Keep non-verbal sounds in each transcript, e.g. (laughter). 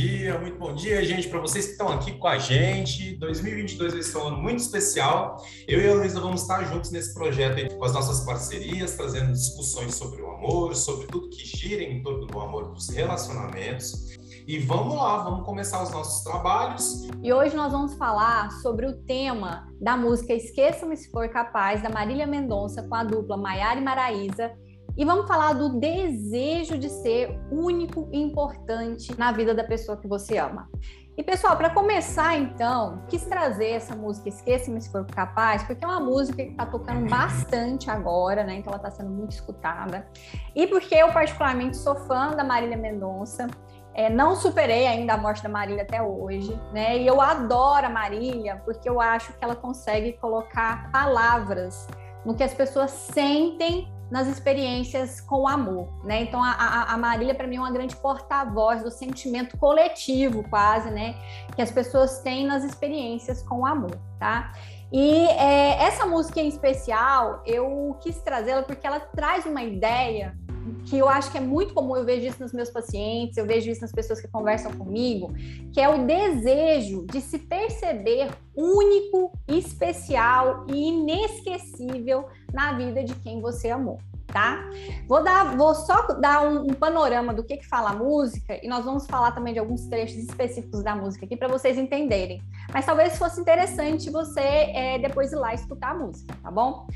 dia, muito bom dia, gente, para vocês que estão aqui com a gente. 2022 vai ser um ano muito especial. Eu e a Luísa vamos estar juntos nesse projeto com as nossas parcerias, trazendo discussões sobre o amor, sobre tudo que gira em torno do amor, dos relacionamentos. E vamos lá, vamos começar os nossos trabalhos. E hoje nós vamos falar sobre o tema da música Esqueça-me se for capaz, da Marília Mendonça com a dupla Maiara e Maraísa e vamos falar do desejo de ser único e importante na vida da pessoa que você ama. E pessoal, para começar então, quis trazer essa música Esqueça-me se for capaz, porque é uma música que está tocando bastante agora, né? Então ela está sendo muito escutada. E porque eu particularmente sou fã da Marília Mendonça. É, não superei ainda a morte da Marília até hoje, né? E eu adoro a Marília porque eu acho que ela consegue colocar palavras no que as pessoas sentem nas experiências com o amor, né? Então a, a, Marília para mim é uma grande porta-voz do sentimento coletivo, quase, né? Que as pessoas têm nas experiências com o amor, tá? E é, essa música em especial eu quis trazê-la porque ela traz uma ideia que eu acho que é muito comum, eu vejo isso nos meus pacientes, eu vejo isso nas pessoas que conversam comigo, que é o desejo de se perceber único, especial e inesquecível na vida de quem você amou. Tá? Vou dar, vou só dar um, um, panorama do que que fala a música e nós vamos falar também de alguns trechos específicos da música aqui para vocês entenderem. Mas talvez fosse interessante você é, depois ir lá escutar a música, tá bom?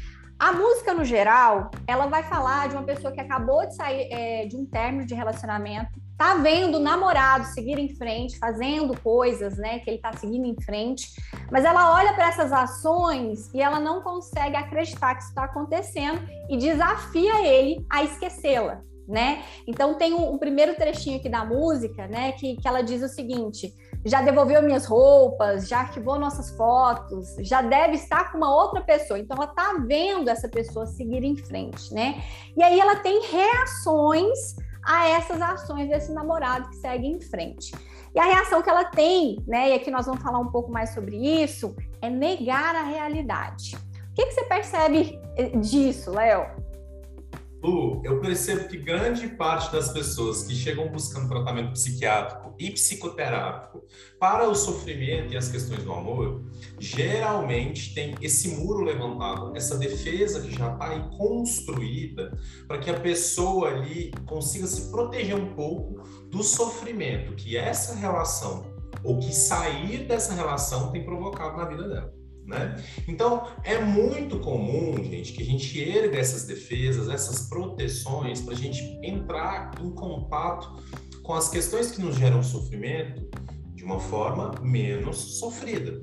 A música, no geral, ela vai falar de uma pessoa que acabou de sair é, de um término de relacionamento, tá vendo o namorado seguir em frente, fazendo coisas, né, que ele tá seguindo em frente, mas ela olha para essas ações e ela não consegue acreditar que isso está acontecendo e desafia ele a esquecê-la. Né? Então tem um, um, primeiro trechinho aqui da música, né, que, que ela diz o seguinte: já devolveu minhas roupas, já arquivou nossas fotos, já deve estar com uma outra pessoa. Então ela está vendo essa pessoa seguir em frente, né? E aí ela tem reações a essas ações desse namorado que segue em frente. E a reação que ela tem, né? E aqui nós vamos falar um pouco mais sobre isso, é negar a realidade. O que, que você percebe eh, disso, Léo? Lu, eu percebo que grande parte das pessoas que chegam buscando tratamento psiquiátrico e psicoterápico para o sofrimento e as questões do amor, geralmente tem esse muro levantado, essa defesa que já está aí construída para que a pessoa ali consiga se proteger um pouco do sofrimento que essa relação ou que sair dessa relação tem provocado na vida dela. Né? Então, é muito comum, gente, que a gente erga essas defesas, essas proteções, para a gente entrar em contato com as questões que nos geram sofrimento de uma forma menos sofrida.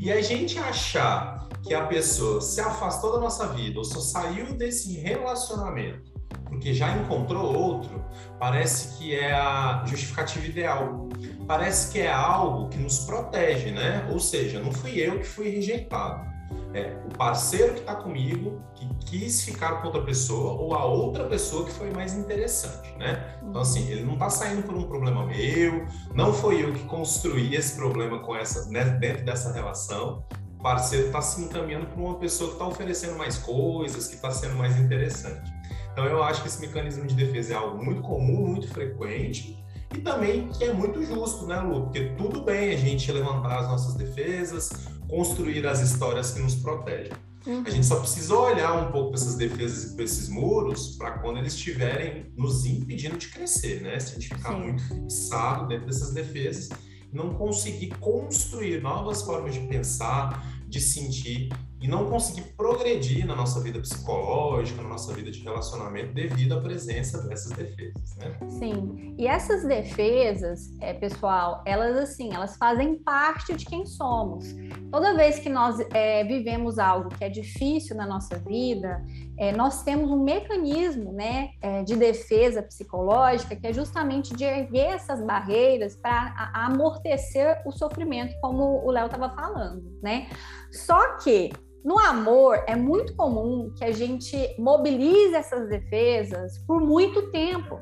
E a gente achar que a pessoa se afastou da nossa vida ou só saiu desse relacionamento porque já encontrou outro, parece que é a justificativa ideal parece que é algo que nos protege, né? Ou seja, não fui eu que fui rejeitado. É o parceiro que está comigo, que quis ficar com outra pessoa, ou a outra pessoa que foi mais interessante, né? Então, assim, ele não está saindo por um problema meu, não foi eu que construí esse problema com essa, né, dentro dessa relação. O parceiro está se encaminhando para uma pessoa que está oferecendo mais coisas, que está sendo mais interessante. Então, eu acho que esse mecanismo de defesa é algo muito comum, muito frequente, e também que é muito justo, né, Lu? Porque tudo bem a gente levantar as nossas defesas, construir as histórias que nos protegem. Uhum. A gente só precisa olhar um pouco para essas defesas e para esses muros para quando eles estiverem nos impedindo de crescer, né? Se a gente ficar Sim. muito fixado dentro dessas defesas, não conseguir construir novas formas de pensar, de sentir e não conseguir progredir na nossa vida psicológica, na nossa vida de relacionamento, devido à presença dessas defesas, né? Sim. E essas defesas, é, pessoal, elas assim, elas fazem parte de quem somos. Toda vez que nós é, vivemos algo que é difícil na nossa vida, é, nós temos um mecanismo, né, é, de defesa psicológica que é justamente de erguer essas barreiras para amortecer o sofrimento, como o Léo estava falando, né? Só que no amor, é muito comum que a gente mobilize essas defesas por muito tempo.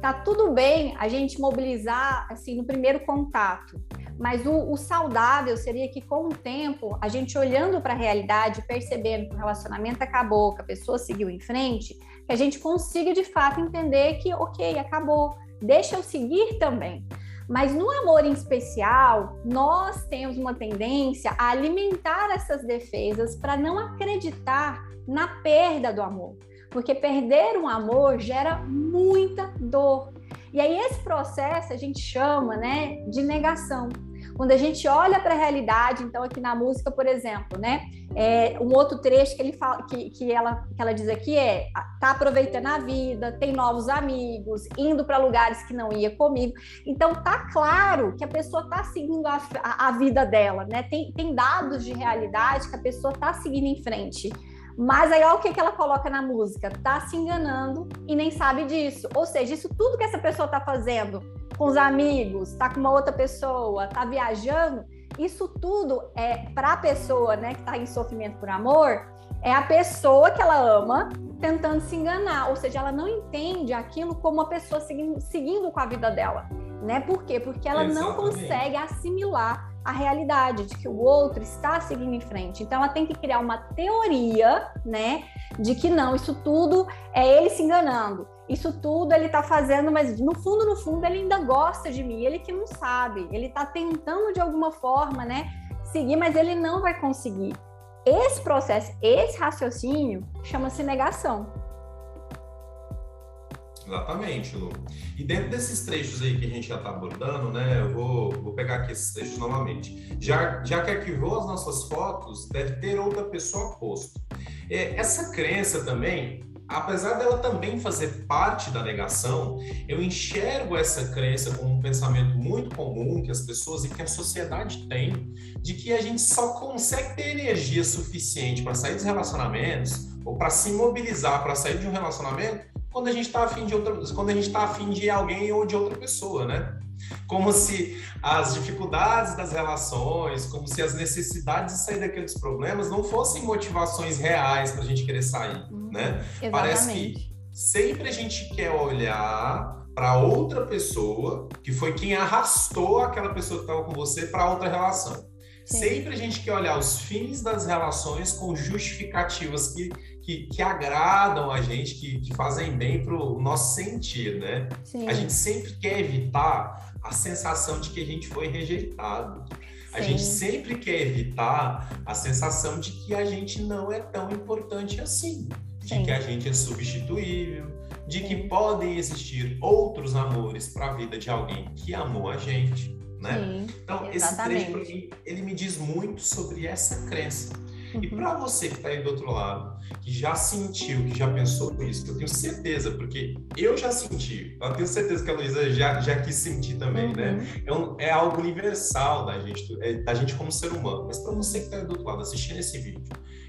Tá tudo bem a gente mobilizar assim no primeiro contato, mas o, o saudável seria que com o tempo, a gente olhando para a realidade, percebendo que o relacionamento acabou, que a pessoa seguiu em frente, que a gente consiga de fato entender que, ok, acabou, deixa eu seguir também. Mas no amor em especial, nós temos uma tendência a alimentar essas defesas para não acreditar na perda do amor. Porque perder um amor gera muita dor. E aí esse processo a gente chama, né, de negação. Quando a gente olha para a realidade, então aqui na música, por exemplo, né, é, um outro trecho que ele fala, que, que, ela, que ela diz aqui é tá aproveitando a vida, tem novos amigos, indo para lugares que não ia comigo. Então tá claro que a pessoa está seguindo a, a, a, vida dela, né? Tem, tem dados de realidade que a pessoa está seguindo em frente. Mas aí olha o que, que ela coloca na música, tá se enganando e nem sabe disso. Ou seja, isso tudo que essa pessoa está fazendo com os amigos, tá com uma outra pessoa, tá viajando, isso tudo é para a pessoa, né, que está em sofrimento por amor, é a pessoa que ela ama tentando se enganar, ou seja, ela não entende aquilo como uma pessoa seguindo, seguindo com a vida dela, né? Por quê? Porque ela Exatamente. não consegue assimilar a realidade de que o outro está seguindo em frente. Então ela tem que criar uma teoria, né, de que não, isso tudo é ele se enganando. Isso tudo ele está fazendo, mas no fundo, no fundo, ele ainda gosta de mim. Ele que não sabe. Ele está tentando de alguma forma, né, seguir, mas ele não vai conseguir. Esse processo, esse raciocínio, chama-se negação. Exatamente, Lu. E dentro desses trechos aí que a gente já está abordando, né, eu vou, vou pegar aqui esses trechos novamente. Já, já que arquivou as nossas fotos, deve ter outra pessoa posto. É, essa crença também, apesar dela também fazer parte da negação, eu enxergo essa crença como um pensamento muito comum que as pessoas e que a sociedade tem, de que a gente só consegue ter energia suficiente para sair dos relacionamentos ou para se mobilizar para sair de um relacionamento quando a gente está afim de outra, quando a gente está afim de alguém ou de outra pessoa, né? Como se as dificuldades das relações, como se as necessidades de sair daqueles problemas não fossem motivações reais para a gente querer sair, uhum, né? Exatamente. Parece que sempre a gente quer olhar para outra pessoa que foi quem arrastou aquela pessoa que estava com você para outra relação. Sim. Sempre a gente quer olhar os fins das relações com justificativas que que, que agradam a gente, que, que fazem bem para o nosso sentir, né? Sim. A gente sempre quer evitar a sensação de que a gente foi rejeitado. A Sim. gente sempre quer evitar a sensação de que a gente não é tão importante assim, de Sim. que a gente é substituível, de que podem existir outros amores para a vida de alguém que amou a gente, né? então, exatamente. esse trecho, ele me diz muito sobre essa crença e uhum. para você que está aí do outro lado, que já sentiu, que já pensou isso, que eu tenho certeza, porque eu já senti, eu tenho certeza que a Luísa já, já quis sentir também, né? uhum. né? É, um, é, algo universal da gente, é, da gente como ser humano. Mas para você que está aí do outro lado assistindo esse vídeo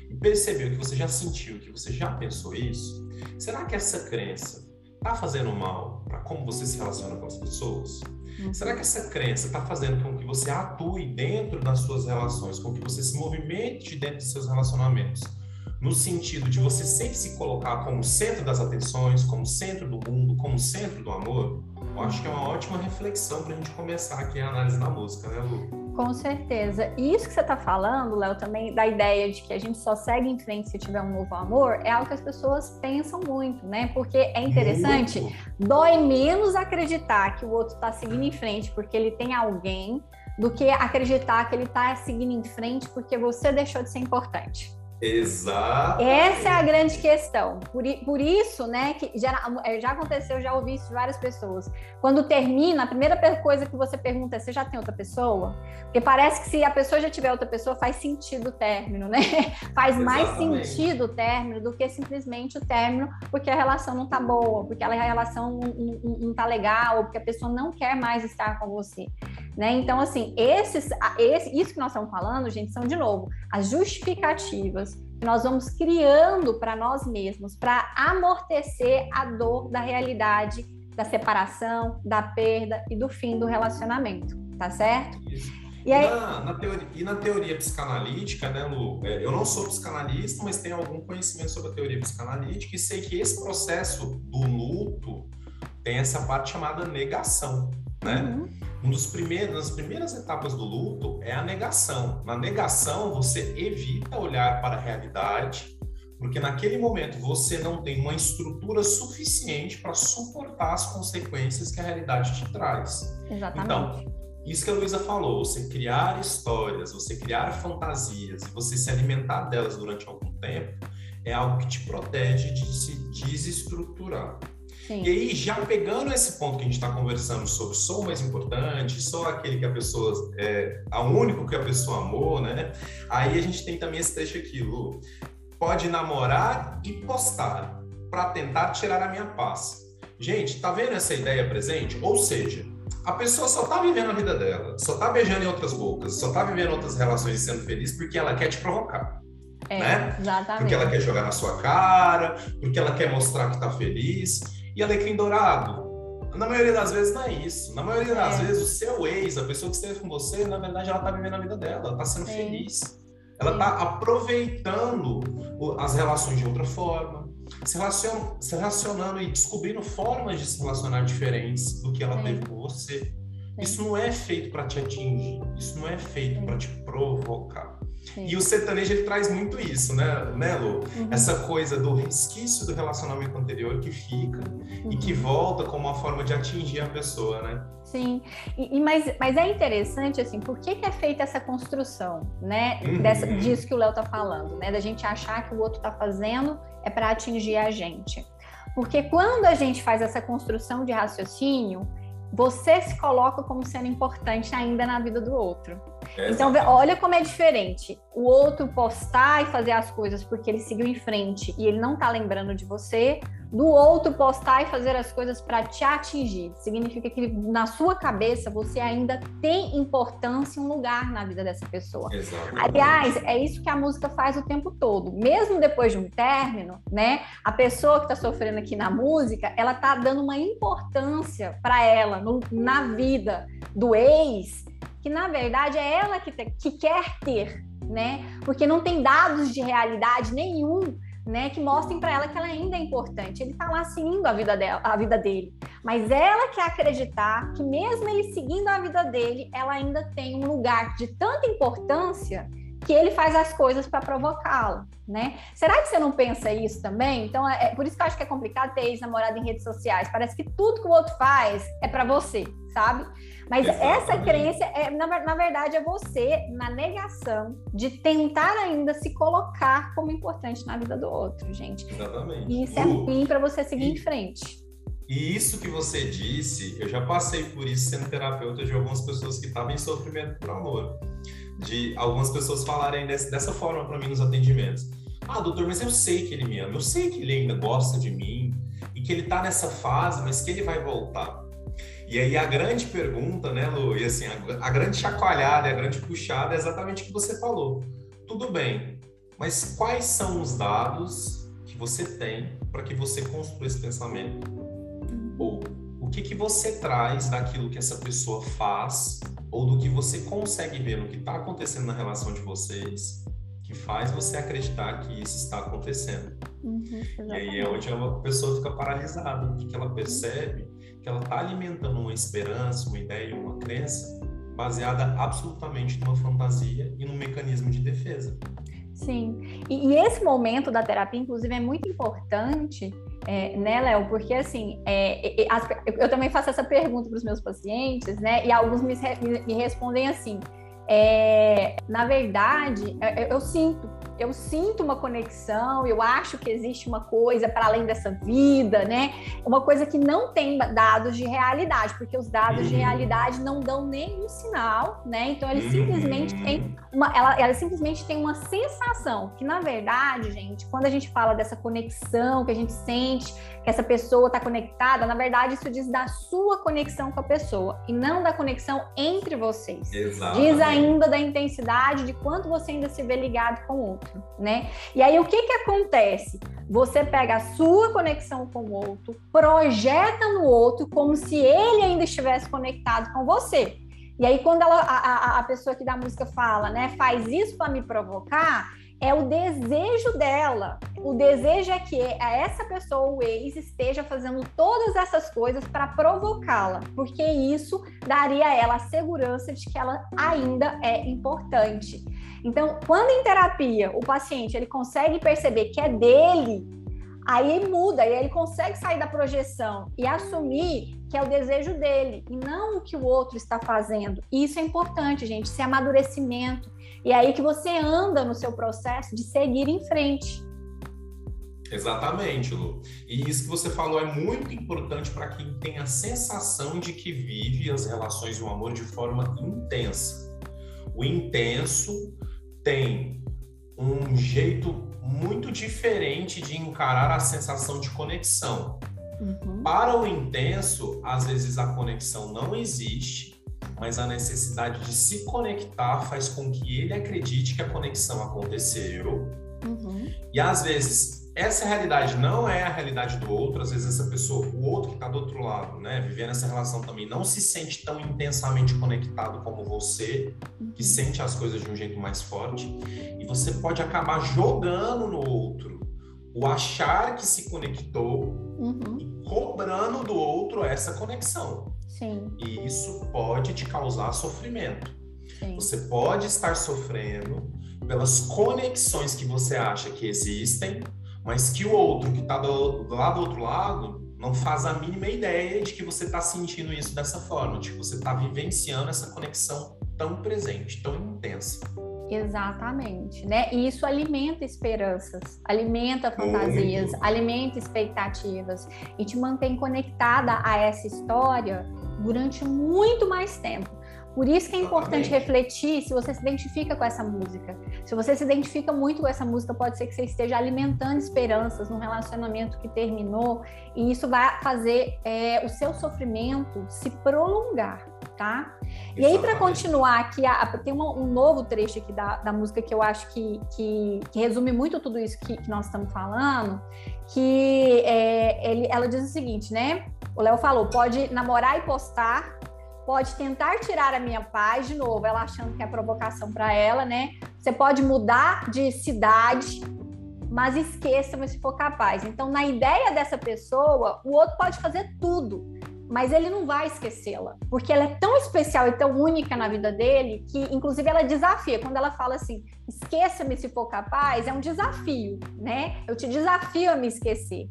e percebeu que você já sentiu, que você já pensou isso, será que essa crença está fazendo mal para como você se relaciona com as pessoas? Uhum. Será que essa crença está fazendo com que você atue dentro das suas relações, com que você se movimente dentro dos seus relacionamentos? No sentido de você sempre se colocar como centro das atenções, como centro do mundo, como centro do amor? Eu acho que é uma ótima reflexão para a gente começar aqui a análise da música, né, Lu? Com certeza. E isso que você está falando, Léo, também da ideia de que a gente só segue em frente se tiver um novo amor, é algo que as pessoas pensam muito, né? Porque é interessante, muito. dói menos acreditar que o outro está seguindo em frente porque ele tem alguém do que acreditar que ele está seguindo em frente porque você deixou de ser importante. Exato. Essa é a grande questão. Por, por isso, né, que já, é, já aconteceu, já ouvi isso de várias pessoas. Quando termina, a primeira coisa que você pergunta é: você já tem outra pessoa? Porque parece que se a pessoa já tiver outra pessoa, faz sentido o término, né? (laughs) Faz Exatamente. mais sentido o término do que simplesmente o término porque a relação não tá boa, porque a relação não, não, não tá legal, ou porque a pessoa não quer mais estar com você. Né? Então, assim, esses, esse, isso que nós estamos falando, gente, são de novo as justificativas que nós vamos criando para nós mesmos para amortecer a dor da realidade da separação, da perda e do fim do relacionamento, tá certo? Isso. E, aí... na, na teoria, e na teoria psicanalítica, né, Lu? É, eu não sou psicanalista, mas tenho algum conhecimento sobre a teoria psicanalítica e sei que esse processo do luto tem essa parte chamada negação, né? Uhum. Um dos primeiros, das primeiras etapas do luto é a negação. Na negação, você evita olhar para a realidade, Porque naquele momento você não tem uma estrutura suficiente para suportar as consequências que a realidade te traz. Exatamente. Então, isso que a Luísa falou, você criar histórias, você criar fantasias e você se alimentar delas durante algum tempo, é algo que te protege de se desestruturar. Sim. E aí, já pegando esse ponto que a gente está conversando sobre sou o mais importante, sou aquele que a pessoa é a único que a pessoa amou, né? Aí a gente tem também esse trecho aqui, Lu. Pode namorar e postar para tentar tirar a minha paz. Gente, tá vendo essa ideia presente? Ou seja, a pessoa só tá vivendo a vida dela, só tá beijando em outras bocas, só tá vivendo outras relações e sendo feliz porque ela quer te provocar. É, né? Exatamente. Porque ela quer jogar na sua cara, porque ela quer mostrar que tá feliz. E alecrim dourado, na maioria das vezes não é isso. Na maioria das é. vezes, o seu ex, a pessoa que esteve com você, na verdade, ela está vivendo a vida dela, ela está sendo Sim. feliz. Ela está aproveitando as relações de outra forma, se, relacion, se relacionando e descobrindo formas de se relacionar diferentes do que ela Sim. teve com você. Sim. Isso não é feito para te atingir, isso não é feito para te provocar. Sim. E o sertanejo ele traz muito isso, né, né Lu? Uhum. Essa coisa do resquício do relacionamento anterior que fica uhum. e que volta como uma forma de atingir a pessoa, né? Sim, e, e mas, mas é interessante, assim, por que, que é feita essa construção, né? Uhum. Dessa, disso que o Léo tá falando, né? Da gente achar que o outro tá fazendo é para atingir a gente. Porque quando a gente faz essa construção de raciocínio, você se coloca como sendo importante ainda na vida do outro. É então, olha como é diferente. O outro postar e fazer as coisas porque ele seguiu em frente e ele não tá lembrando de você, do outro postar e fazer as coisas para te atingir. Significa que na sua cabeça você ainda tem importância e um lugar na vida dessa pessoa. Exatamente. Aliás, é isso que a música faz o tempo todo. Mesmo depois de um término, né? A pessoa que está sofrendo aqui na música, ela tá dando uma importância para ela no, na vida do ex, que na verdade é ela que, te, que quer ter, né? Porque não tem dados de realidade nenhum né, que mostrem para ela que ela ainda é importante. Ele está lá seguindo a vida dela, a vida dele, mas ela quer acreditar que mesmo ele seguindo a vida dele, ela ainda tem um lugar de tanta importância que ele faz as coisas para provocá-la, né? Será que você não pensa isso também? Então, é, é por isso que eu acho que é complicado ter ex-namorado em redes sociais. Parece que tudo que o outro faz é para você, sabe? Mas Exatamente. essa crença, é, na, na, verdade, é você na negação de tentar ainda se colocar como importante na vida do outro, gente. Exatamente. E isso é ruim para você seguir e, em frente. E isso que você disse, eu já passei por isso sendo terapeuta de algumas pessoas que estavam em sofrimento por amor. De algumas pessoas falarem desse, dessa forma para mim nos atendimentos. Ah, doutor, mas eu sei que ele me ama, eu sei que ele ainda gosta de mim e que ele tá nessa fase, mas que ele vai voltar. E aí a grande pergunta, né, Lu, e assim, a, a grande chacoalhada, a grande puxada é exatamente o que você falou. Tudo bem, mas quais são os dados que você tem para que você construa esse pensamento? Ou o que, que você traz daquilo que essa pessoa faz ou do que você consegue ver no que está acontecendo na relação de vocês que faz você acreditar que isso está acontecendo. Uhum, e aí é onde a pessoa fica paralisada, porque ela percebe que ela está alimentando uma esperança, uma ideia, uma crença baseada absolutamente numa fantasia e num mecanismo de defesa. Sim, e, e esse momento da terapia, inclusive, é muito importante, é, né, Léo? Porque, assim, é, as, eu também faço essa pergunta para os meus pacientes, né? E alguns me, me respondem assim: é, na verdade, eu, é, é, eu sinto eu sinto uma conexão, eu acho que existe uma coisa para além dessa vida, né? Uma coisa que não tem dados de realidade, porque os dados uhum. de realidade não dão nenhum sinal, né? Então eles simplesmente têm uhum. uma, ela, ela simplesmente tem uma sensação que na verdade, gente, quando a gente fala dessa conexão que a gente sente que essa pessoa está conectada, na verdade isso diz da sua conexão com a pessoa e não da conexão entre vocês. Exatamente. Diz ainda da intensidade de quanto você ainda se vê ligado com o outro, né? E aí o que que acontece? Você pega a sua conexão com o outro, projeta no outro como se ele ainda estivesse conectado com você. E aí quando ela, a, a, pessoa que da música fala, né, faz isso para me provocar, é o desejo dela. O desejo é que essa pessoa, o ex, esteja fazendo todas essas coisas para provocá-la, porque isso daria a ela a segurança de que ela ainda é importante. Então, quando em terapia o paciente ele consegue perceber que é dele, aí muda, aí ele consegue sair da projeção e assumir que é o desejo dele e não o que o outro está fazendo. E isso é importante, gente, esse amadurecimento. E é aí que você anda no seu processo de seguir em frente. Exatamente, Lu. E isso que você falou é muito importante para quem tem a sensação de que vive as relações e o amor de forma intensa. O intenso tem um jeito muito diferente de encarar a sensação de conexão. Uhum. Para o intenso, às vezes a conexão não existe, mas a necessidade de se conectar faz com que ele acredite que a conexão aconteceu. Uhum. E às vezes essa realidade não é a realidade do outro, às vezes essa pessoa, o outro que está do outro lado, né, vivendo essa relação também, não se sente tão intensamente conectado como você, que uhum. sente as coisas de um jeito mais forte, e você pode acabar jogando no outro o achar que se conectou uhum. e cobrando do outro essa conexão. Sim. E isso pode te causar sofrimento. Sim. Você pode estar sofrendo pelas conexões que você acha que existem mas que o outro que está do, do, lado do outro lado não faz a mínima ideia de que você está sentindo isso dessa forma, de que você está vivenciando essa conexão tão presente, tão intensa. Exatamente, né? E isso alimenta esperanças, alimenta fantasias, Muito. alimenta expectativas e te mantém conectada a essa história durante muito mais tempo. Por isso que é importante refletir se você se identifica com essa música. Se você se identifica muito com essa música, pode ser que você esteja alimentando esperanças num relacionamento que terminou, e isso vai fazer é, o seu sofrimento se prolongar, tá? Exatamente. E aí, para continuar aqui, a, tem uma, um novo trecho aqui da, da música que eu acho que, que, que resume muito tudo isso que, que nós estamos falando, que é, ele, ela diz o seguinte, né? O Léo falou: pode namorar e postar, pode tentar tirar a minha paz, de novo, ela achando que é provocação para ela, né? Você pode mudar de cidade, mas esqueça se for capaz. Então, na ideia dessa pessoa, o outro pode fazer tudo, mas ele não vai esquecê-la, porque ela é tão especial e tão única na vida dele que, inclusive, ela desafia. Quando ela fala assim, esqueça-me se for capaz, é um desafio, né? Eu te desafio a me esquecer.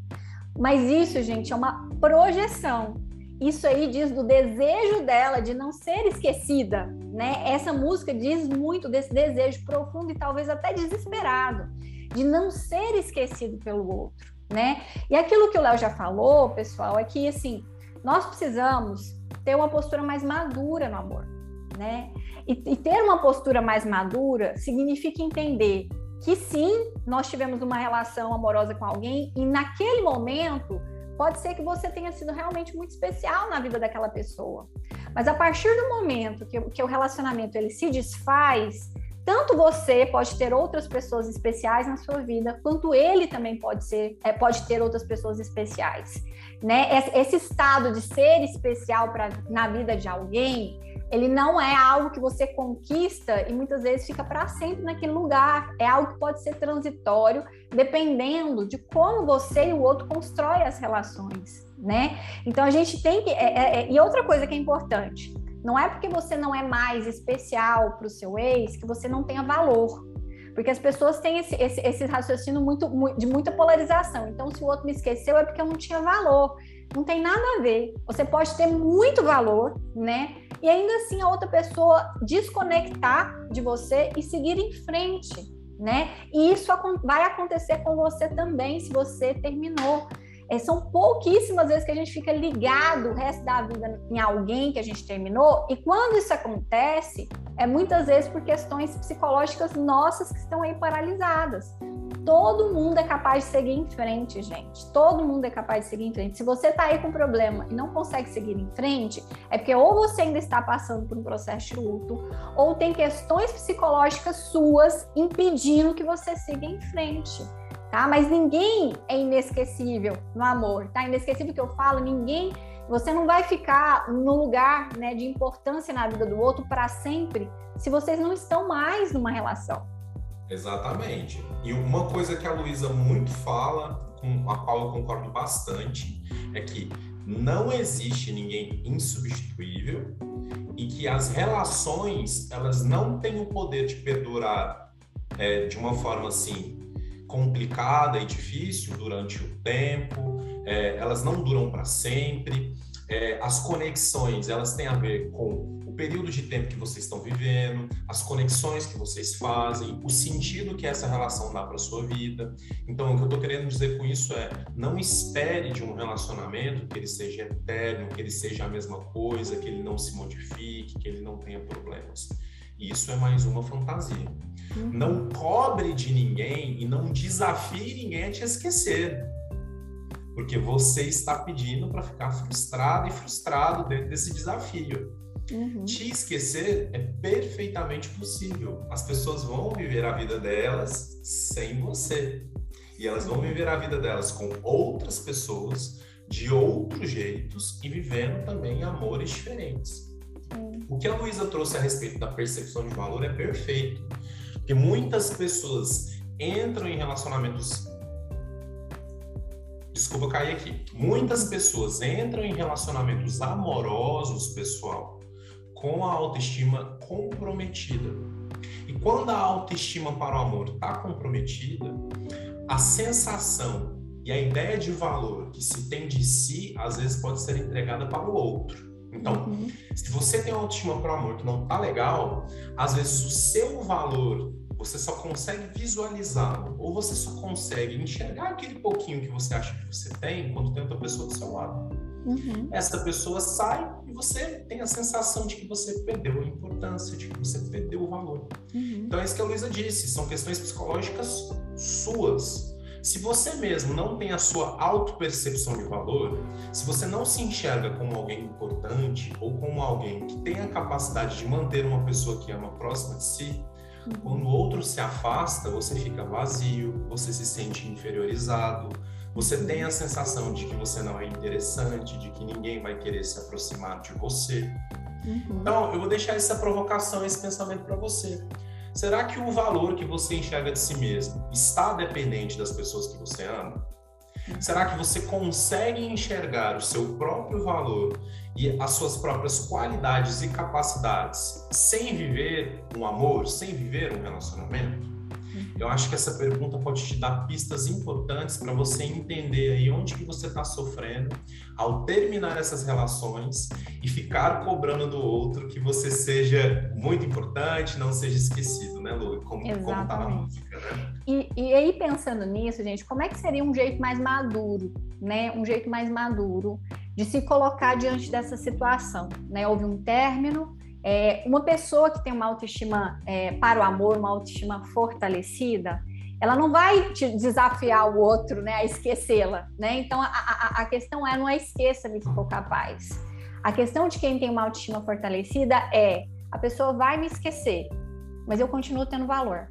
Mas isso, gente, é uma projeção isso aí diz do desejo dela de não ser esquecida, né? Essa música diz muito desse desejo profundo e talvez até desesperado de não ser esquecido pelo outro, né? E aquilo que o Léo já falou, pessoal, é que assim, nós precisamos ter uma postura mais madura no amor, né? E, e ter uma postura mais madura significa entender que sim, nós tivemos uma relação amorosa com alguém e naquele momento Pode ser que você tenha sido realmente muito especial na vida daquela pessoa. Mas a partir do momento que, que o relacionamento ele se desfaz, tanto você pode ter outras pessoas especiais na sua vida, quanto ele também pode ser, é, pode ter outras pessoas especiais, né? Esse estado de ser especial para na vida de alguém, ele não é algo que você conquista e muitas vezes fica para sempre naquele lugar. É algo que pode ser transitório, dependendo de como você e o outro constrói as relações, né? Então a gente tem que. É, é, é, e outra coisa que é importante: não é porque você não é mais especial para o seu ex que você não tenha valor. Porque as pessoas têm esse, esse, esse raciocínio muito, de muita polarização. Então, se o outro me esqueceu, é porque eu não tinha valor. Não tem nada a ver. Você pode ter muito valor, né? E ainda assim a outra pessoa desconectar de você e seguir em frente, né? E isso vai acontecer com você também se você terminou. É, são pouquíssimas vezes que a gente fica ligado o resto da vida em alguém que a gente terminou, e quando isso acontece, é muitas vezes por questões psicológicas nossas que estão aí paralisadas. Todo mundo é capaz de seguir em frente, gente. Todo mundo é capaz de seguir em frente. Se você está aí com problema e não consegue seguir em frente, é porque ou você ainda está passando por um processo de luto, ou tem questões psicológicas suas impedindo que você siga em frente. Tá? Mas ninguém é inesquecível no amor, tá? Inesquecível que eu falo, ninguém, você não vai ficar no lugar, né, de importância na vida do outro para sempre, se vocês não estão mais numa relação Exatamente. E uma coisa que a Luísa muito fala, com a qual eu concordo bastante, é que não existe ninguém insubstituível e que as relações elas não têm o poder de perdurar é, de uma forma assim complicada e difícil durante o tempo, é, elas não duram para sempre. É, as conexões elas têm a ver com o período de tempo que vocês estão vivendo, as conexões que vocês fazem, o sentido que essa relação dá para sua vida. Então, o que eu estou querendo dizer com isso é: não espere de um relacionamento que ele seja eterno, que ele seja a mesma coisa, que ele não se modifique, que ele não tenha problemas. Isso é mais uma fantasia. Uhum. Não cobre de ninguém e não desafie ninguém a te esquecer. Porque você está pedindo para ficar frustrado e frustrado dentro desse desafio. Uhum. Te esquecer é perfeitamente possível. As pessoas vão viver a vida delas sem você. E elas vão viver a vida delas com outras pessoas, de outros jeitos e vivendo também amores diferentes. O que a Luísa trouxe a respeito da percepção de valor é perfeito. Porque muitas pessoas entram em relacionamentos. Desculpa cair aqui. Muitas pessoas entram em relacionamentos amorosos, pessoal, com a autoestima comprometida. E quando a autoestima para o amor está comprometida, a sensação e a ideia de valor que se tem de si, às vezes pode ser entregada para o outro. Então, uhum. se você tem uma autoestima para o amor que não tá legal, às vezes o seu valor você só consegue visualizá-lo ou você só consegue enxergar aquele pouquinho que você acha que você tem quando tem outra pessoa do seu lado. Uhum. Essa pessoa sai e você tem a sensação de que você perdeu a importância, de que você perdeu o valor. Uhum. Então é isso que a Luísa disse, são questões psicológicas suas. Se você mesmo não tem a sua autopercepção de valor, se você não se enxerga como alguém importante ou como alguém que tem a capacidade de manter uma pessoa que ama próxima de si, uhum. quando o outro se afasta, você fica vazio, você se sente inferiorizado, você tem a sensação de que você não é interessante, de que ninguém vai querer se aproximar de você. Uhum. Então, eu vou deixar essa provocação, esse pensamento para você. Será que o valor que você enxerga de si mesmo está dependente das pessoas que você ama? Será que você consegue enxergar o seu próprio valor e as suas próprias qualidades e capacidades sem viver um amor, sem viver um relacionamento? Eu acho que essa pergunta pode te dar pistas importantes para você entender aí onde que você está sofrendo ao terminar essas relações e ficar cobrando do outro que você seja muito importante, não seja esquecido, né, Lu? Como, como tá na música, né? E, e aí, pensando nisso, gente, como é que seria um jeito mais maduro, né? Um jeito mais maduro de se colocar diante dessa situação, né? Houve um término, é, uma pessoa que tem uma autoestima é, para o amor, uma autoestima fortalecida, ela não vai te desafiar o outro, né, a esquecê-la, né? Então a, a, a, questão é não é esqueça-me se for capaz. A questão de quem tem uma autoestima fortalecida é a pessoa vai me esquecer, mas eu continuo tendo valor.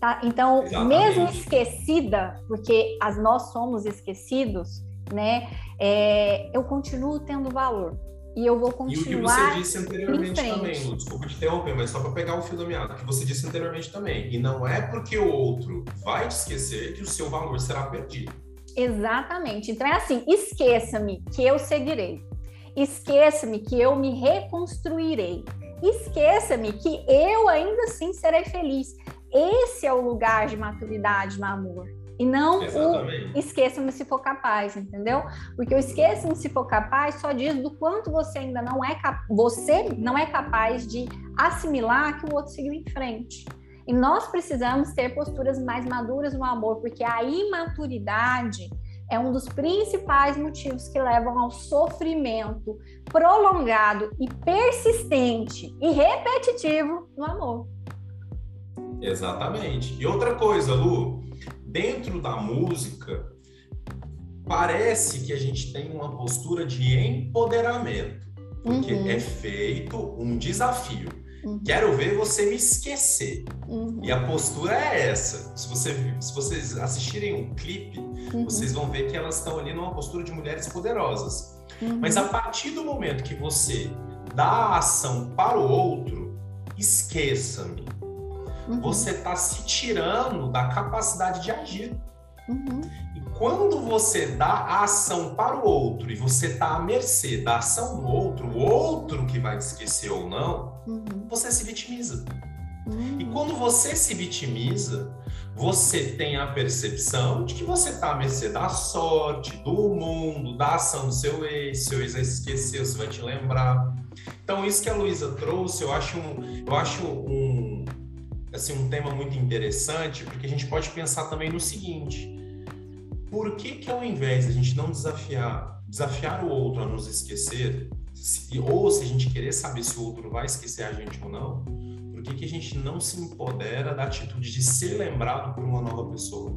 Tá? Então, Exatamente. mesmo esquecida, porque as nós somos esquecidos, né? É, eu continuo tendo valor e eu vou continuar. E o que você disse anteriormente também, Lu, desculpa te interromper, mas só para pegar o fio da meada, que você disse anteriormente também. E não é porque o outro vai te esquecer que o seu valor será perdido. Exatamente. Então é assim: esqueça-me que eu seguirei. Esqueça-me que eu me reconstruirei. Esqueça-me que eu ainda assim serei feliz. Esse é o lugar de maturidade no amor. E não Exatamente. o esqueça-me se for capaz, entendeu? Porque o esqueça-me se for capaz só diz do quanto você ainda não é você não é capaz de assimilar que o outro seguiu em frente. E nós precisamos ter posturas mais maduras no amor, porque a imaturidade é um dos principais motivos que levam ao sofrimento prolongado e persistente e repetitivo no amor. Exatamente. E outra coisa, Lu, dentro da música, parece que a gente tem uma postura de empoderamento, porque uhum. é feito um desafio. Uhum. Quero ver você me esquecer. Uhum. E a postura é essa. Se, você, se vocês assistirem um clipe, uhum. vocês vão ver que elas estão ali numa postura de mulheres poderosas. Uhum. Mas a partir do momento que você dá a ação para o outro, esqueça-me. Uhum. você está se tirando da capacidade de agir. Uhum. E quando você dá a ação para o outro e você está à mercê da ação do outro, o outro que vai esquecer ou não, uhum. você se vitimiza. E hum. quando você se vitimiza, você tem a percepção de que você está à mercê da sorte, do mundo, da ação do seu ex, seu ex vai esquecer, você vai te lembrar. Então, isso que a Luísa trouxe, eu acho um, eu acho um, assim, um tema muito interessante, porque a gente pode pensar também no seguinte: por que, que ao invés de a gente não desafiar, desafiar o outro a nos esquecer, se, ou se a gente querer saber se o outro vai esquecer a gente ou não, por que, que a gente não se empodera da atitude de ser lembrado por uma nova pessoa?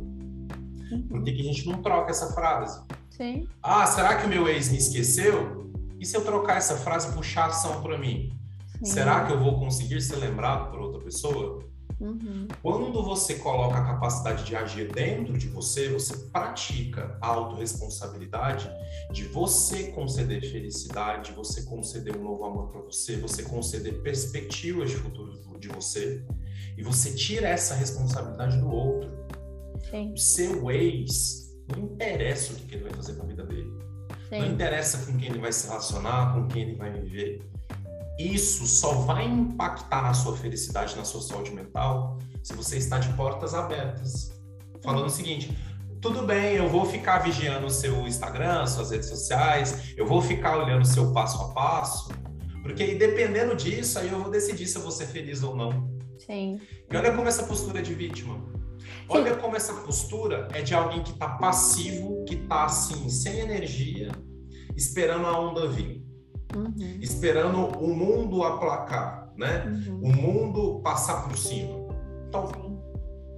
Por que, que a gente não troca essa frase? Sim. Ah, será que o meu ex me esqueceu? E se eu trocar essa frase e puxar ação para mim? Sim. Será que eu vou conseguir ser lembrado por outra pessoa? Uhum. Quando você coloca a capacidade de agir dentro de você, você pratica a autorresponsabilidade de você conceder felicidade, de você conceder um novo amor para você, você conceder perspectivas de futuro de você, e você tira essa responsabilidade do outro. Sim. O seu ex, não interessa o que ele vai fazer com a vida dele. Sim. Não interessa com quem ele vai se relacionar, com quem ele vai viver isso só vai impactar na sua felicidade, na sua saúde mental, se você está de portas abertas. Falando o seguinte, tudo bem, eu vou ficar vigiando o seu Instagram, suas redes sociais, eu vou ficar olhando o seu passo a passo, porque aí, dependendo disso, aí eu vou decidir se eu vou ser feliz ou não. Sim. E olha como essa postura é de vítima. Olha Sim. como essa postura é de alguém que está passivo, que está assim, sem energia, esperando a onda vir uhum. esperando o mundo aplacar, né? Uhum. O mundo passar por cima. Então,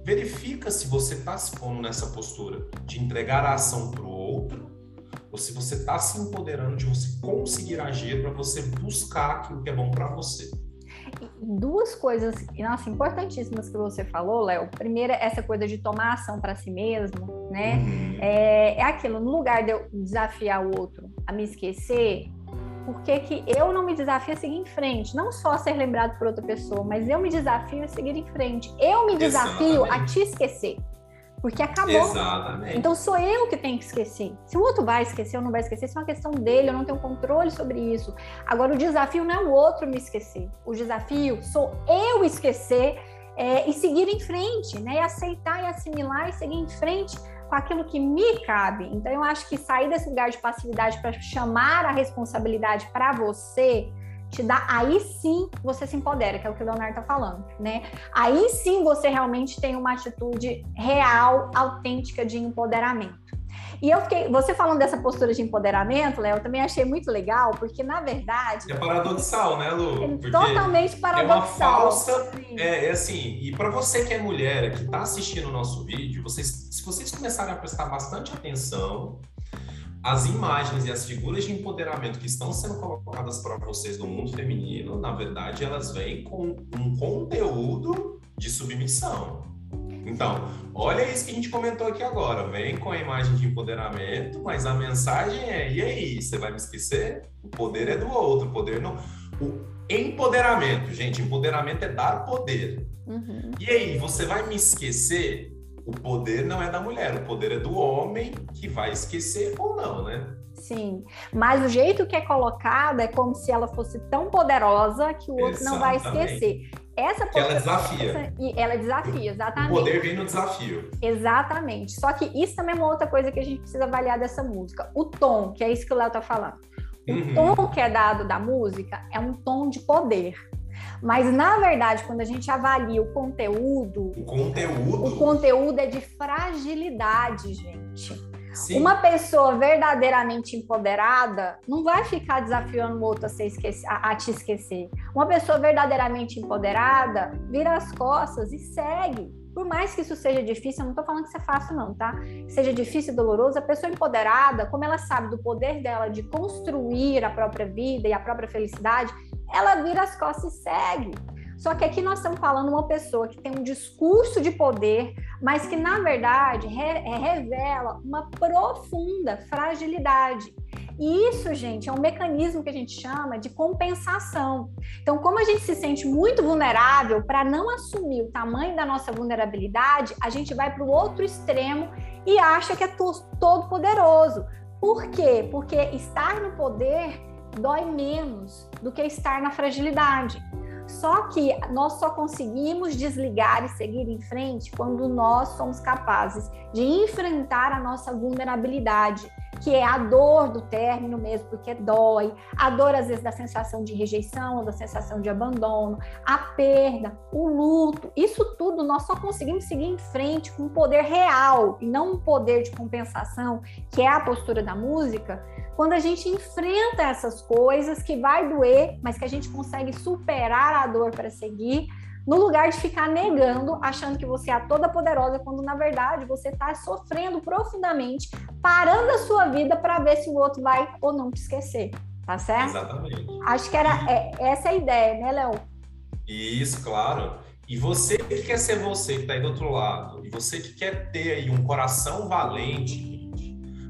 verifica se você está se pondo nessa postura de entregar a ação para o outro ou se você está se empoderando de você conseguir agir para você buscar aquilo que é bom para você. Duas coisas, nossa, importantíssimas que você falou, Léo. Primeira, essa coisa de tomar ação para si mesmo, né? Uhum. É, é aquilo, no lugar de eu desafiar o outro a me esquecer, por que, que eu não me desafio a seguir em frente? Não só a ser lembrado por outra pessoa, mas eu me desafio a seguir em frente. Eu me desafio Exatamente. a te esquecer. Porque acabou. Exatamente. Então sou eu que tenho que esquecer. Se o outro vai esquecer ou não vai esquecer, isso é uma questão dele, eu não tenho controle sobre isso. Agora, o desafio não é o outro me esquecer. O desafio sou eu esquecer é, e seguir em frente, né? E aceitar e assimilar e seguir em frente com aquilo que me cabe. Então, eu acho que sair desse lugar de passividade para chamar a responsabilidade para você te dá, aí sim você se empodera, que é o que o Leonardo está falando, né? Aí sim você realmente tem uma atitude real, autêntica de empoderamento. E eu fiquei, você falando dessa postura de empoderamento, Léo, eu também achei muito legal, porque na verdade. É paradoxal, né, Lu? É totalmente paradoxal. É uma falsa. É, é assim, e para você que é mulher, que está assistindo o nosso vídeo, vocês, se vocês começarem a prestar bastante atenção, as imagens e as figuras de empoderamento que estão sendo colocadas para vocês no mundo feminino, na verdade, elas vêm com um conteúdo de submissão. Então, olha isso que a gente comentou aqui agora. Vem com a imagem de empoderamento, mas a mensagem é: e aí, você vai me esquecer? O poder é do outro, o poder não. O empoderamento, gente, empoderamento é dar poder. Uhum. E aí, você vai me esquecer? O poder não é da mulher, o poder é do homem que vai esquecer ou não, né? Sim, mas o jeito que é colocada é como se ela fosse tão poderosa que o outro Exatamente. não vai esquecer. Essa que ela desafia. Essa, e ela desafia, exatamente. O poder vem no desafio. Exatamente. Só que isso também é uma outra coisa que a gente precisa avaliar dessa música. O tom, que é isso que o Léo tá falando. O uhum. tom que é dado da música é um tom de poder. Mas, na verdade, quando a gente avalia o conteúdo. O conteúdo. O conteúdo é de fragilidade, gente. Sim. Uma pessoa verdadeiramente empoderada não vai ficar desafiando o outro a, esquece, a, a, te esquecer. Uma pessoa verdadeiramente empoderada vira as costas e segue. Por mais que isso seja difícil, eu não estou falando que isso é fácil, não, tá? Seja difícil e doloroso, a pessoa empoderada, como ela sabe do poder dela de construir a própria vida e a própria felicidade, ela vira as costas e segue. Só que aqui nós estamos falando uma pessoa que tem um discurso de poder, mas que na verdade re é, revela uma profunda fragilidade. E isso, gente, é um mecanismo que a gente chama de compensação. Então, como a gente se sente muito vulnerável, para não assumir o tamanho da nossa vulnerabilidade, a gente vai para o outro extremo e acha que é todo poderoso. Por quê? Porque estar no poder dói menos do que estar na fragilidade. Só que nós só conseguimos desligar e seguir em frente quando nós somos capazes de enfrentar a nossa vulnerabilidade que é a dor do término mesmo, porque dói, a dor às vezes da sensação de rejeição, da sensação de abandono, a perda, o luto, isso tudo nós só conseguimos seguir em frente com um poder real e não um poder de compensação, que é a postura da música, quando a gente enfrenta essas coisas que vai doer, mas que a gente consegue superar a dor para seguir no lugar de ficar negando, achando que você é toda poderosa, quando na verdade você está sofrendo profundamente, parando a sua vida para ver se o outro vai ou não te esquecer. Tá certo? Exatamente. Acho que era é, essa a ideia, né, Léo? Isso, claro. E você que quer ser você, que está aí do outro lado, e você que quer ter aí um coração valente,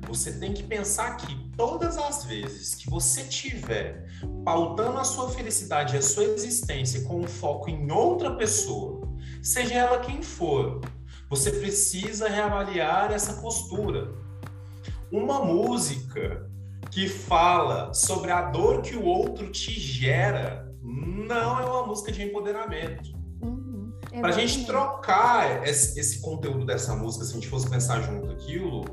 você tem que pensar que todas as vezes que você tiver pautando a sua felicidade e a sua existência com um foco em outra pessoa, seja ela quem for, você precisa reavaliar essa postura. Uma música que fala sobre a dor que o outro te gera não é uma música de empoderamento. Uhum, Para a gente trocar esse, esse conteúdo dessa música, se a gente fosse pensar junto aquilo,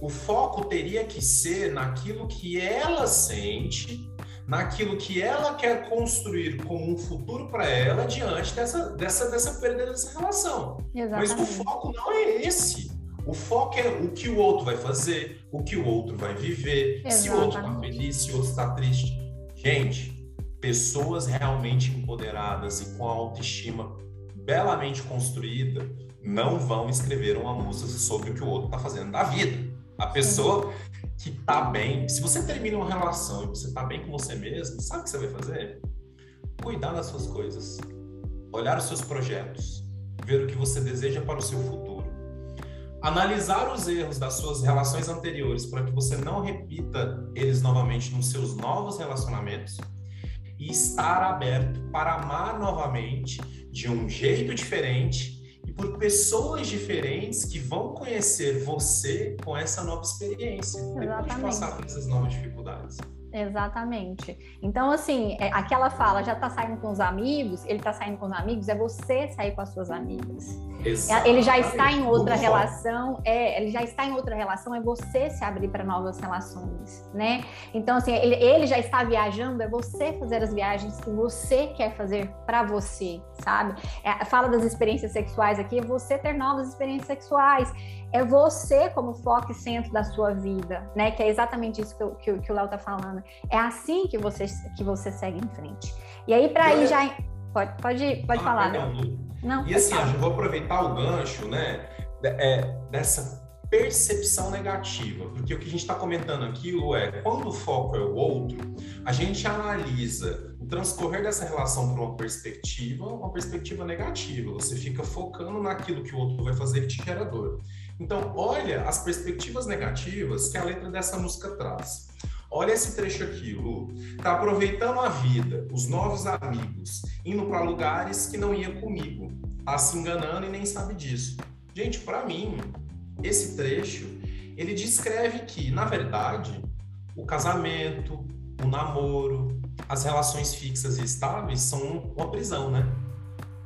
o foco teria que ser naquilo que ela sente, naquilo que ela quer construir como um futuro para ela diante dessa, dessa, dessa perda dessa relação. Exatamente. Mas o foco não é esse. O foco é o que o outro vai fazer, o que o outro vai viver, Exatamente. se o outro está feliz, se o outro está triste. Gente, pessoas realmente empoderadas e com a autoestima belamente construída não vão escrever uma música sobre o que o outro está fazendo da vida. A pessoa que tá bem, se você termina uma relação e você tá bem com você mesmo, sabe o que você vai fazer? Cuidar das suas coisas, olhar os seus projetos, ver o que você deseja para o seu futuro, analisar os erros das suas relações anteriores para que você não repita eles novamente nos seus novos relacionamentos. E estar aberto para amar novamente de um jeito diferente por pessoas diferentes que vão conhecer você com essa nova experiência, Exatamente. depois de passar por essas novas dificuldades. Exatamente. Então, assim, é, aquela fala, já tá saindo com os amigos, ele tá saindo com os amigos, é você sair com as suas amigas. Exatamente. Ele já está em outra relação, é, ele já está em outra relação, é você se abrir para novas relações, né? Então, assim, ele, ele já está viajando, é você fazer as viagens que você quer fazer para você, sabe? É, fala das experiências sexuais aqui, é você ter novas experiências sexuais é você como foco e centro da sua vida, né? Que é exatamente isso que, que, que o Léo tá falando. É assim que você, que você segue em frente. E aí, para ir já. Pode, pode, pode ah, falar, Léo. Não, e assim, eu vou aproveitar o gancho, né? É, dessa percepção negativa, porque o que a gente está comentando aqui é quando o foco é o outro, a gente analisa o transcorrer dessa relação por uma perspectiva, uma perspectiva negativa. Você fica focando naquilo que o outro vai fazer que te gera dor. Então, olha as perspectivas negativas que a letra dessa música traz. Olha esse trecho aqui, Lu. Tá aproveitando a vida, os novos amigos, indo para lugares que não ia comigo. Tá se enganando e nem sabe disso. Gente, para mim, esse trecho, ele descreve que, na verdade, o casamento, o namoro, as relações fixas e estáveis são uma prisão, né?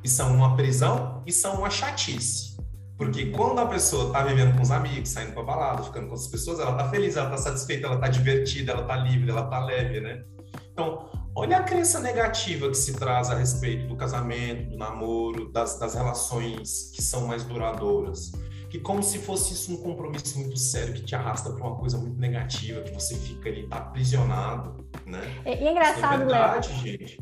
E são uma prisão e são uma chatice. Porque quando a pessoa tá vivendo com os amigos, saindo pra balada, ficando com outras pessoas, ela tá feliz, ela tá satisfeita, ela tá divertida, ela tá livre, ela tá leve, né? Então, olha a crença negativa que se traz a respeito do casamento, do namoro, das, das relações que são mais duradouras. Que como se fosse isso um compromisso muito sério que te arrasta para uma coisa muito negativa, que você fica ali, aprisionado, né? E, é, e é engraçado, é verdade, Léo. gente.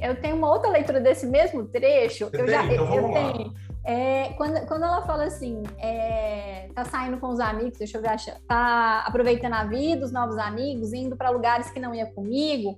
Eu tenho uma outra leitura desse mesmo trecho. Você eu tem? já então, eu, eu tenho. É, quando, quando ela fala assim, é, tá saindo com os amigos, deixa eu ver, tá aproveitando a vida, os novos amigos, indo para lugares que não ia comigo.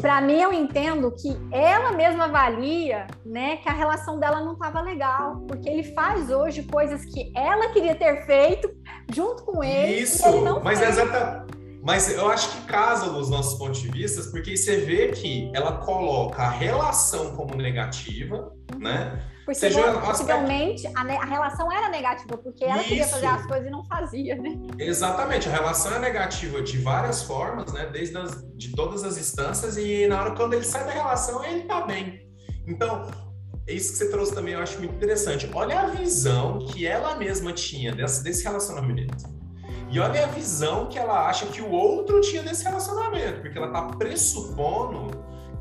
Para mim, eu entendo que ela mesma avalia, né, que a relação dela não estava legal, porque ele faz hoje coisas que ela queria ter feito junto com ele. Isso, ele mas fez. exata, Mas eu acho que casa nos nossos pontos de vista, porque você vê que ela coloca a relação como negativa, né? Seja possivelmente a, a, relação era negativa, porque ela Isso. queria fazer as coisas e não fazia, né? Exatamente, a relação é negativa de várias formas, né? Desde as, de todas as instâncias, e na hora quando ele sai da relação, ele tá bem. Então, é isso que você trouxe também, eu acho muito interessante. Olha a visão que ela mesma tinha desse, desse relacionamento. E olha a visão que ela acha que o outro tinha desse relacionamento, porque ela está pressupondo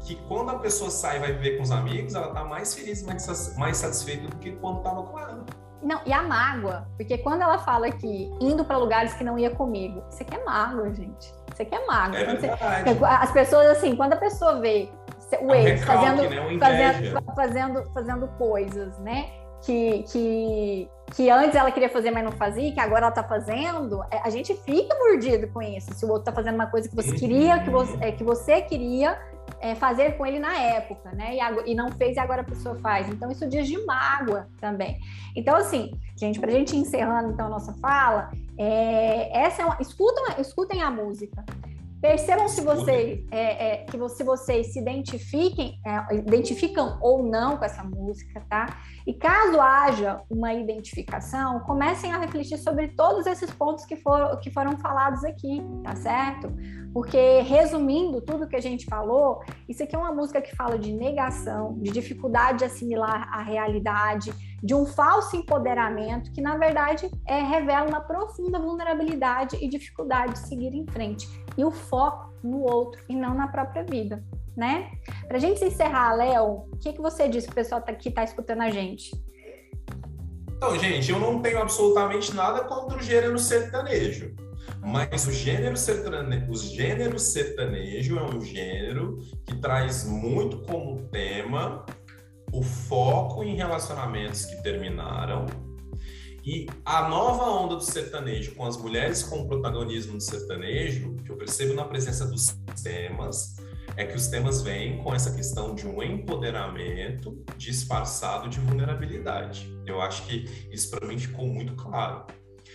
que quando a pessoa sai e vai viver com os amigos, ela está mais feliz, mais, mais satisfeita do que quando estava com ela. Não, e a mágoa, porque quando ela fala que indo para lugares que não ia comigo, você quer mágoa, gente. Você quer mágoa. É você, as pessoas, assim, quando a pessoa vê o é ex fazendo, né? fazendo, fazendo, fazendo coisas, né? Que, que, que antes ela queria fazer, mas não fazia, que agora ela tá fazendo, é, a gente fica mordido com isso. Se o outro tá fazendo uma coisa que você queria, que você, é, que você queria é, fazer com ele na época, né? E, e, não fez e agora a pessoa faz. Então, isso diz de mágoa também. Então, assim, gente, pra gente encerrando então a nossa fala, é, essa é uma, escutam, escutem a música. Percebam se vocês, é, é, que se vocês se identifiquem, é, identificam ou não com essa música, tá? E caso haja uma identificação, comecem a refletir sobre todos esses pontos que, for, que foram falados aqui, tá certo? Porque, resumindo tudo que a gente falou, isso aqui é uma música que fala de negação, de dificuldade de assimilar a realidade, de um falso empoderamento que, na verdade, é, revela uma profunda vulnerabilidade e dificuldade de seguir em frente. E o foco no outro e não na própria vida, né? Para a gente encerrar, Léo, o que, que você diz para o pessoal tá, que está escutando a gente? Então, gente, eu não tenho absolutamente nada contra o gênero sertanejo. Mas o gênero sertanejo, o gênero sertanejo é um gênero que traz muito como tema o foco em relacionamentos que terminaram e a nova onda do sertanejo, com as mulheres com protagonismo no sertanejo, que eu percebo na presença dos temas, é que os temas vêm com essa questão de um empoderamento disfarçado de vulnerabilidade. Eu acho que isso para mim ficou muito claro.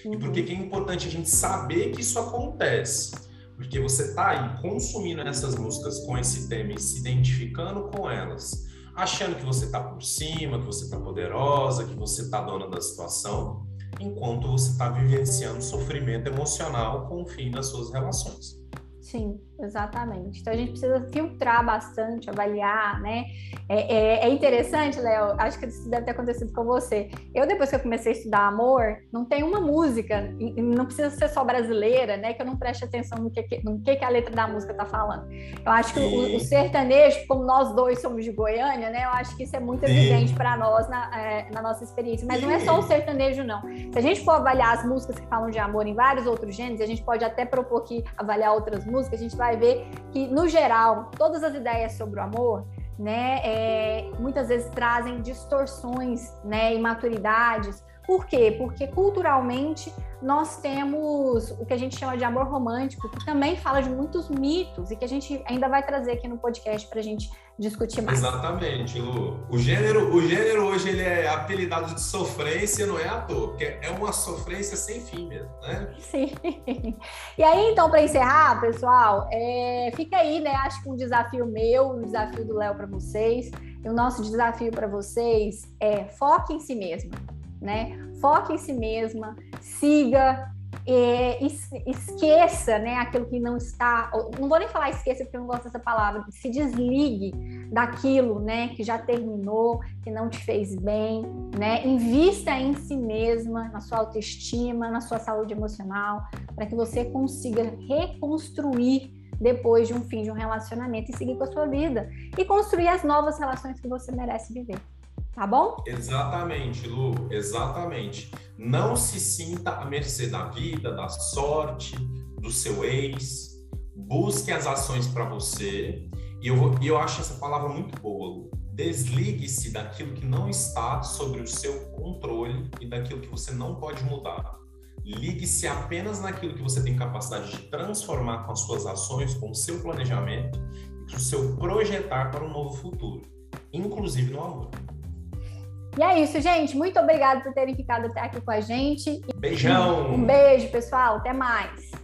Uhum. E por que é importante a gente saber que isso acontece? Porque você está aí consumindo essas músicas com esse tema e se identificando com elas achando que você está por cima, que você está poderosa, que você está dona da situação, enquanto você está vivenciando sofrimento emocional com o fim das suas relações. Sim, exatamente. Então a gente precisa filtrar bastante, avaliar, né? É, é, é interessante, Léo, acho que isso deve ter acontecido com você. Eu, depois que eu comecei a estudar amor, não tem uma música, não precisa ser só brasileira, né? Que eu não preste atenção no que, no que, que a letra da música está falando. Eu acho que o, o, sertanejo, como nós dois somos de Goiânia, né? Eu acho que isso é muito evidente para nós na, é, na, nossa experiência. Mas não é só o sertanejo, não. Se a gente for avaliar as músicas que falam de amor em vários outros gêneros, a gente pode até propor aqui avaliar outras músicas música, a gente vai ver que, no geral, todas as ideias sobre o amor, né, é, muitas vezes trazem distorções, né, imaturidades, por quê? Porque culturalmente nós temos o que a gente chama de amor romântico, que também fala de muitos mitos e que a gente ainda vai trazer aqui no podcast para a gente discutir mais. Exatamente, Lu. O gênero, o gênero hoje ele é apelidado de sofrência, não é à toa, porque é uma sofrência sem fim mesmo, né? Sim. E aí, então, para encerrar, pessoal, é, fica aí, né? Acho que um desafio meu, um desafio do Léo para vocês. E o nosso desafio para vocês é foque em si mesmo né? Foque em si mesma, siga, é, esqueça, né, aquilo que não está, não vou nem falar esqueça porque eu não gosto dessa palavra, se desligue daquilo, né, que já terminou, que não te fez bem, né? Invista em si mesma, na sua autoestima, na sua saúde emocional, para que você consiga reconstruir depois de um fim de um relacionamento e seguir com a sua vida e construir as novas relações que você merece viver. Tá bom? Exatamente, Lu, exatamente. Não se sinta à mercê da vida, da sorte, do seu ex. Busque as ações para você. E eu, vou, eu acho essa palavra muito boa, Lu. Desligue-se daquilo que não está sobre o seu controle e daquilo que você não pode mudar. Ligue-se apenas naquilo que você tem capacidade de transformar com as suas ações, com o seu planejamento e com o seu projetar para um novo futuro, inclusive no amor. E é isso, gente. Muito obrigada por terem ficado até aqui com a gente. Beijão! Um beijo, pessoal. Até mais.